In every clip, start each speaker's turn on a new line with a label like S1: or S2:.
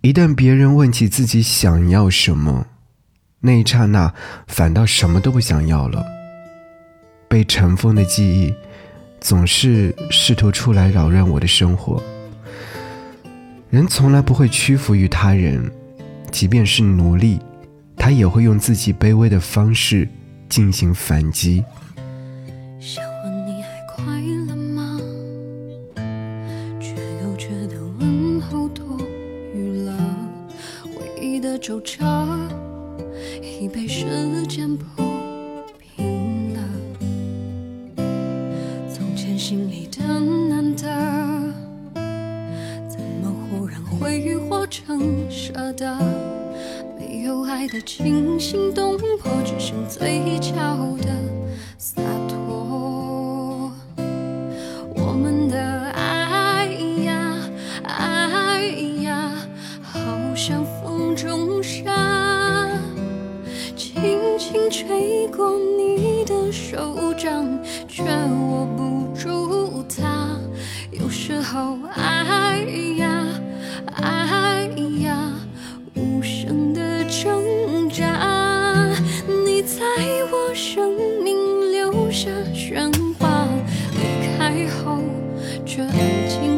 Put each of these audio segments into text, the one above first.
S1: 一旦别人问起自己想要什么，那一刹那反倒什么都不想要了。被尘封的记忆，总是试图出来扰乱我的生活。人从来不会屈服于他人，即便是奴隶，他也会用自己卑微的方式进行反击。
S2: 皱褶已被时间铺平了。从前心里的难得，怎么忽然挥霍成舍得？没有爱的惊心动魄，只剩嘴角的风中沙，轻轻吹过你的手掌，却握不住它。有时候，爱呀，爱呀，无声的挣扎。你在我生命留下喧哗，离开后却安静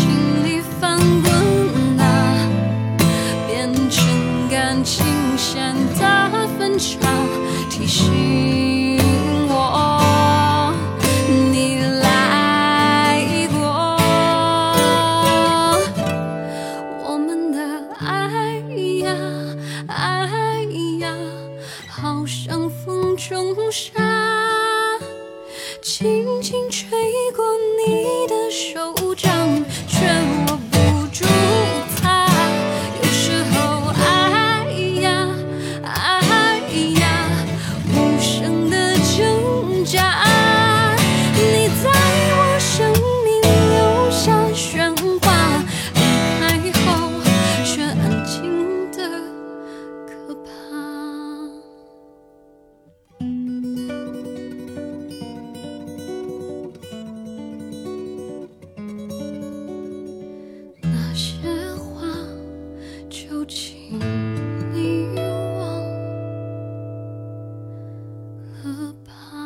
S2: 心里翻滚呐，变成感情线的分叉，提醒我你来过。我们的爱呀，爱呀，好像风中沙。轻轻吹过你的手掌，却。怕